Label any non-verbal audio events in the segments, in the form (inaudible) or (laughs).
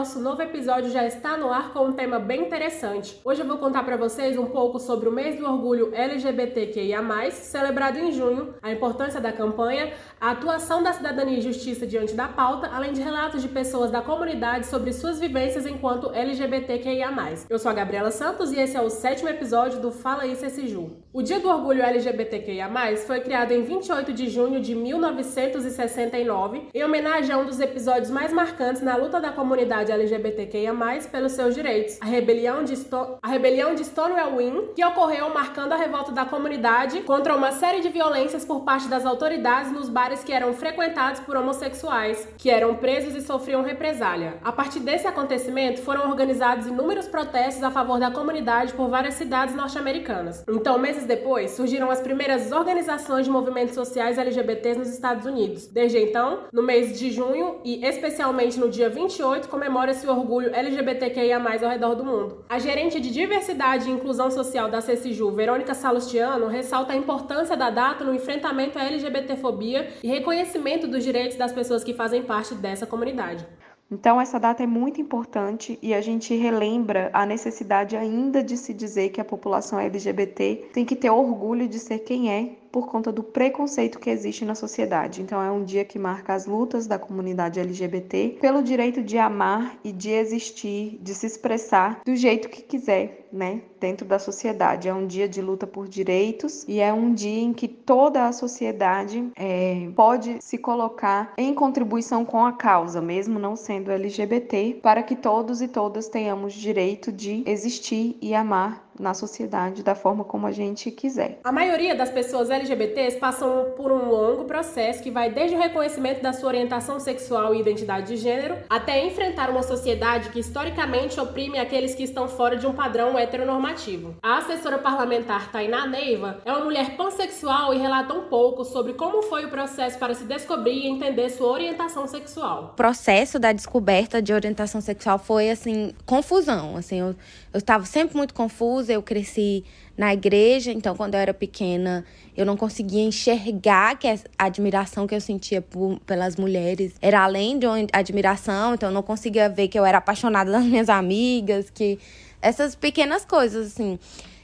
nosso novo episódio já está no ar com um tema bem interessante. Hoje eu vou contar para vocês um pouco sobre o mês do orgulho LGBTQIA+, celebrado em junho, a importância da campanha, a atuação da cidadania e justiça diante da pauta, além de relatos de pessoas da comunidade sobre suas vivências enquanto LGBTQIA+. Eu sou a Gabriela Santos e esse é o sétimo episódio do Fala Isso Ju. O Dia do Orgulho LGBTQIA+, foi criado em 28 de junho de 1969, em homenagem a um dos episódios mais marcantes na luta da comunidade LGBTQIA+, pelos seus direitos, a rebelião de, Sto a rebelião de Stonewall Inn, que ocorreu marcando a revolta da comunidade contra uma série de violências por parte das autoridades nos bares que eram frequentados por homossexuais, que eram presos e sofriam represália. A partir desse acontecimento, foram organizados inúmeros protestos a favor da comunidade por várias cidades norte-americanas. Então, meses depois, surgiram as primeiras organizações de movimentos sociais LGBTs nos Estados Unidos. Desde então, no mês de junho e especialmente no dia 28, comemora esse orgulho LGBTQIA+, ao redor do mundo. A gerente de diversidade e inclusão social da CECIJU, Verônica Salustiano, ressalta a importância da data no enfrentamento à LGBTfobia e reconhecimento dos direitos das pessoas que fazem parte dessa comunidade. Então, essa data é muito importante e a gente relembra a necessidade ainda de se dizer que a população LGBT tem que ter orgulho de ser quem é por conta do preconceito que existe na sociedade. Então é um dia que marca as lutas da comunidade LGBT pelo direito de amar e de existir, de se expressar do jeito que quiser, né, dentro da sociedade. É um dia de luta por direitos e é um dia em que toda a sociedade é, pode se colocar em contribuição com a causa, mesmo não sendo LGBT, para que todos e todas tenhamos direito de existir e amar na sociedade da forma como a gente quiser. A maioria das pessoas LGBTs passam por um longo processo que vai desde o reconhecimento da sua orientação sexual e identidade de gênero até enfrentar uma sociedade que historicamente oprime aqueles que estão fora de um padrão heteronormativo. A assessora parlamentar Tainá Neiva é uma mulher pansexual e relata um pouco sobre como foi o processo para se descobrir e entender sua orientação sexual. O processo da descoberta de orientação sexual foi assim, confusão, assim, eu eu estava sempre muito confusa, eu cresci na igreja, então quando eu era pequena, eu não conseguia enxergar que a admiração que eu sentia por, pelas mulheres era além de uma admiração, então eu não conseguia ver que eu era apaixonada (laughs) das minhas amigas, que essas pequenas coisas assim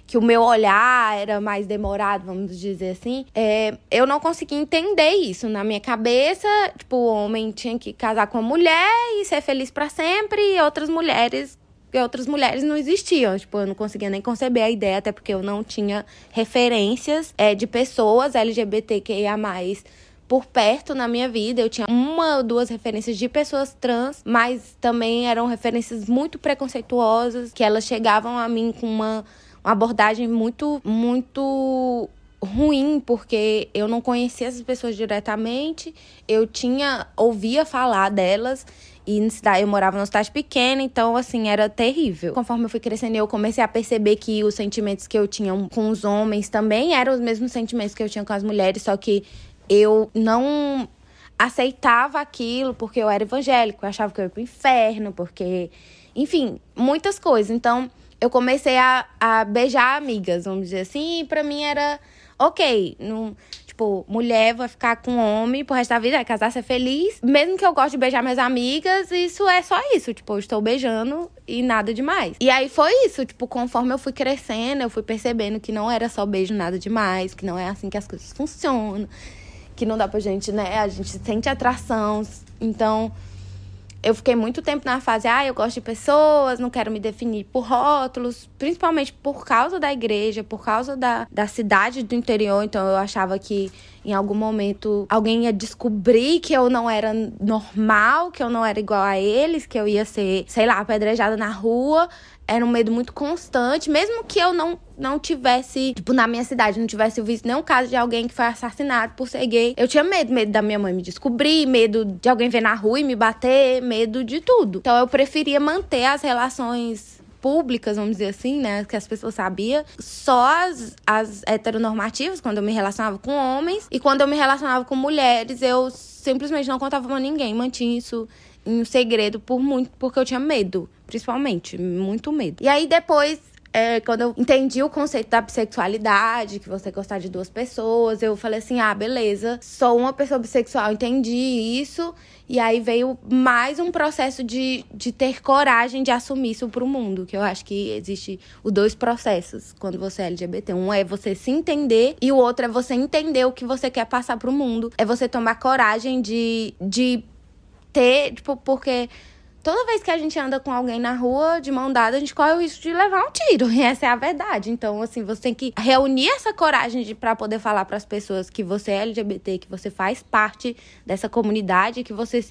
que o meu olhar era mais demorado, vamos dizer assim, é, eu não conseguia entender isso. Na minha cabeça, tipo, o homem tinha que casar com a mulher e ser feliz para sempre, e outras mulheres porque outras mulheres não existiam. Tipo, eu não conseguia nem conceber a ideia, até porque eu não tinha referências é, de pessoas LGBTQIA por perto na minha vida. Eu tinha uma ou duas referências de pessoas trans, mas também eram referências muito preconceituosas, que elas chegavam a mim com uma, uma abordagem muito, muito ruim, porque eu não conhecia essas pessoas diretamente, eu tinha, ouvia falar delas e cidade, eu morava numa cidade pequena, então, assim, era terrível. Conforme eu fui crescendo, eu comecei a perceber que os sentimentos que eu tinha com os homens também eram os mesmos sentimentos que eu tinha com as mulheres, só que eu não aceitava aquilo porque eu era evangélico, eu achava que eu ia pro inferno, porque. Enfim, muitas coisas. Então, eu comecei a, a beijar amigas, vamos dizer assim, e pra mim era ok. Não, Tipo, mulher vai ficar com homem pro resto da vida, vai casar, ser feliz. Mesmo que eu goste de beijar minhas amigas, isso é só isso. Tipo, eu estou beijando e nada demais. E aí foi isso, tipo, conforme eu fui crescendo, eu fui percebendo que não era só beijo, nada demais, que não é assim que as coisas funcionam, que não dá pra gente, né? A gente sente atração. Então, eu fiquei muito tempo na fase, ah, eu gosto de pessoas, não quero me definir por rótulos, principalmente por causa da igreja, por causa da, da cidade do interior. Então eu achava que em algum momento alguém ia descobrir que eu não era normal, que eu não era igual a eles, que eu ia ser, sei lá, apedrejada na rua era um medo muito constante, mesmo que eu não, não tivesse, tipo, na minha cidade, não tivesse visto nenhum caso de alguém que foi assassinado por ser gay. Eu tinha medo, medo da minha mãe me descobrir, medo de alguém ver na rua e me bater, medo de tudo. Então eu preferia manter as relações públicas, vamos dizer assim, né, que as pessoas sabiam, só as, as heteronormativas, quando eu me relacionava com homens, e quando eu me relacionava com mulheres, eu simplesmente não contava pra ninguém, mantinha isso em segredo por muito, porque eu tinha medo, principalmente, muito medo. E aí depois é, quando eu entendi o conceito da bissexualidade, que você gostar de duas pessoas, eu falei assim: ah, beleza, sou uma pessoa bissexual, entendi isso. E aí veio mais um processo de, de ter coragem de assumir isso pro mundo, que eu acho que existe os dois processos quando você é LGBT. Um é você se entender e o outro é você entender o que você quer passar pro mundo. É você tomar coragem de, de ter, tipo, porque toda vez que a gente anda com alguém na rua de mão dada, a gente corre o risco de levar um tiro. (laughs) E essa é a verdade. Então, assim, você tem que reunir essa coragem para poder falar para as pessoas que você é LGBT, que você faz parte dessa comunidade, que você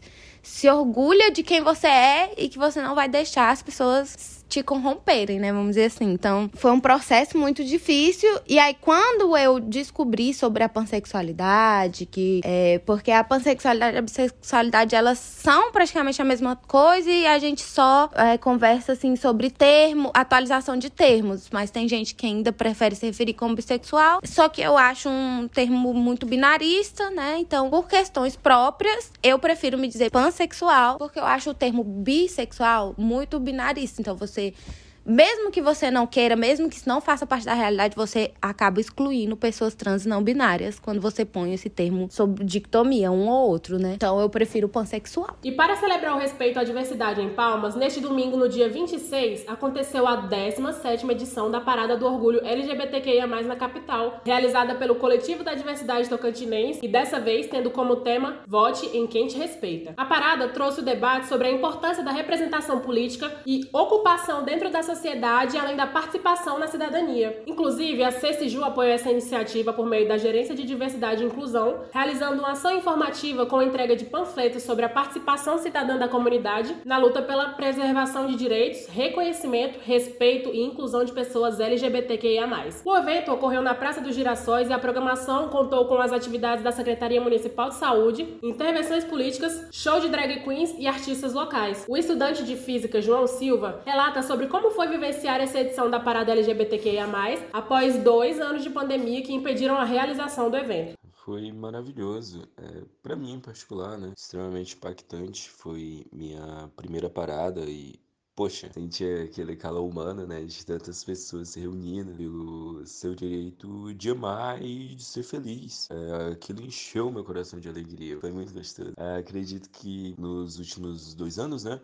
se orgulha de quem você é e que você não vai deixar as pessoas te corromperem, né? Vamos dizer assim. Então, foi um processo muito difícil. E aí, quando eu descobri sobre a pansexualidade, que é porque a pansexualidade e a bissexualidade elas são praticamente a mesma coisa e a gente só é, conversa assim sobre termo, atualização de termos. Mas tem gente que ainda prefere se referir como bissexual. Só que eu acho um termo muito binarista, né? Então, por questões próprias, eu prefiro me dizer pansexual, porque eu acho o termo bissexual muito binarista. Então, você você mesmo que você não queira, mesmo que isso não faça parte da realidade, você acaba excluindo pessoas trans não binárias quando você põe esse termo sobre dictomia, um ou outro, né? Então eu prefiro pansexual. E para celebrar o respeito à diversidade em Palmas, neste domingo, no dia 26, aconteceu a 17ª edição da Parada do Orgulho LGBTQIA+, na capital, realizada pelo Coletivo da Diversidade Tocantinense e dessa vez tendo como tema Vote em quem te respeita. A parada trouxe o debate sobre a importância da representação política e ocupação dentro da sociedade sociedade, além da participação na cidadania. Inclusive, a CECIJU apoiou essa iniciativa por meio da Gerência de Diversidade e Inclusão, realizando uma ação informativa com entrega de panfletos sobre a participação cidadã da comunidade na luta pela preservação de direitos, reconhecimento, respeito e inclusão de pessoas LGBTQIA+. O evento ocorreu na Praça dos Girassóis e a programação contou com as atividades da Secretaria Municipal de Saúde, intervenções políticas, show de drag queens e artistas locais. O estudante de física João Silva relata sobre como foi foi vivenciar essa edição da parada LGBTQIA+, após dois anos de pandemia que impediram a realização do evento foi maravilhoso. É, para mim, em particular, né? Extremamente impactante. Foi minha primeira parada e, poxa, senti aquele calor humano, né? De tantas pessoas se reunindo pelo seu direito de amar e de ser feliz. É, aquilo encheu meu coração de alegria. Foi muito gostoso. É, acredito que nos últimos dois anos, né?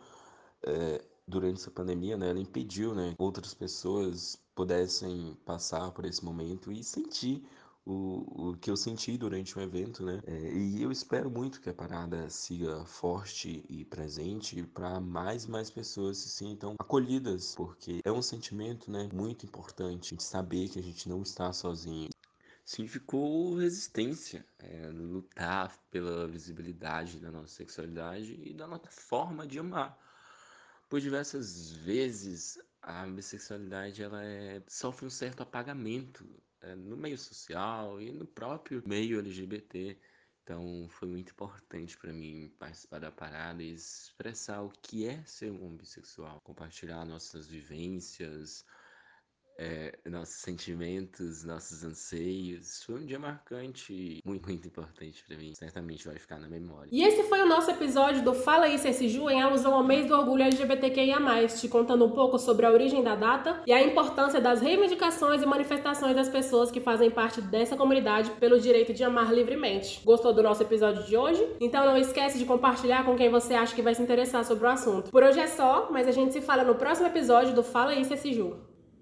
É, durante essa pandemia, né, ela impediu, né, outras pessoas pudessem passar por esse momento e sentir o, o que eu senti durante o evento, né? É, e eu espero muito que a parada siga forte e presente para mais e mais pessoas se sintam acolhidas, porque é um sentimento, né, muito importante de saber que a gente não está sozinho. Significou resistência, é, lutar pela visibilidade da nossa sexualidade e da nossa forma de amar por diversas vezes a bissexualidade ela é, sofre um certo apagamento é, no meio social e no próprio meio LGBT. Então foi muito importante para mim participar da parada e expressar o que é ser um bissexual, compartilhar nossas vivências, é, nossos sentimentos, nossos anseios. Foi um dia marcante, muito, muito importante para mim. Certamente vai ficar na memória. E esse foi o nosso episódio do Fala aí CSJU em alusão ao mês do orgulho LGBTQIA+, te contando um pouco sobre a origem da data e a importância das reivindicações e manifestações das pessoas que fazem parte dessa comunidade pelo direito de amar livremente. Gostou do nosso episódio de hoje? Então não esquece de compartilhar com quem você acha que vai se interessar sobre o assunto. Por hoje é só, mas a gente se fala no próximo episódio do Fala aí CSJU.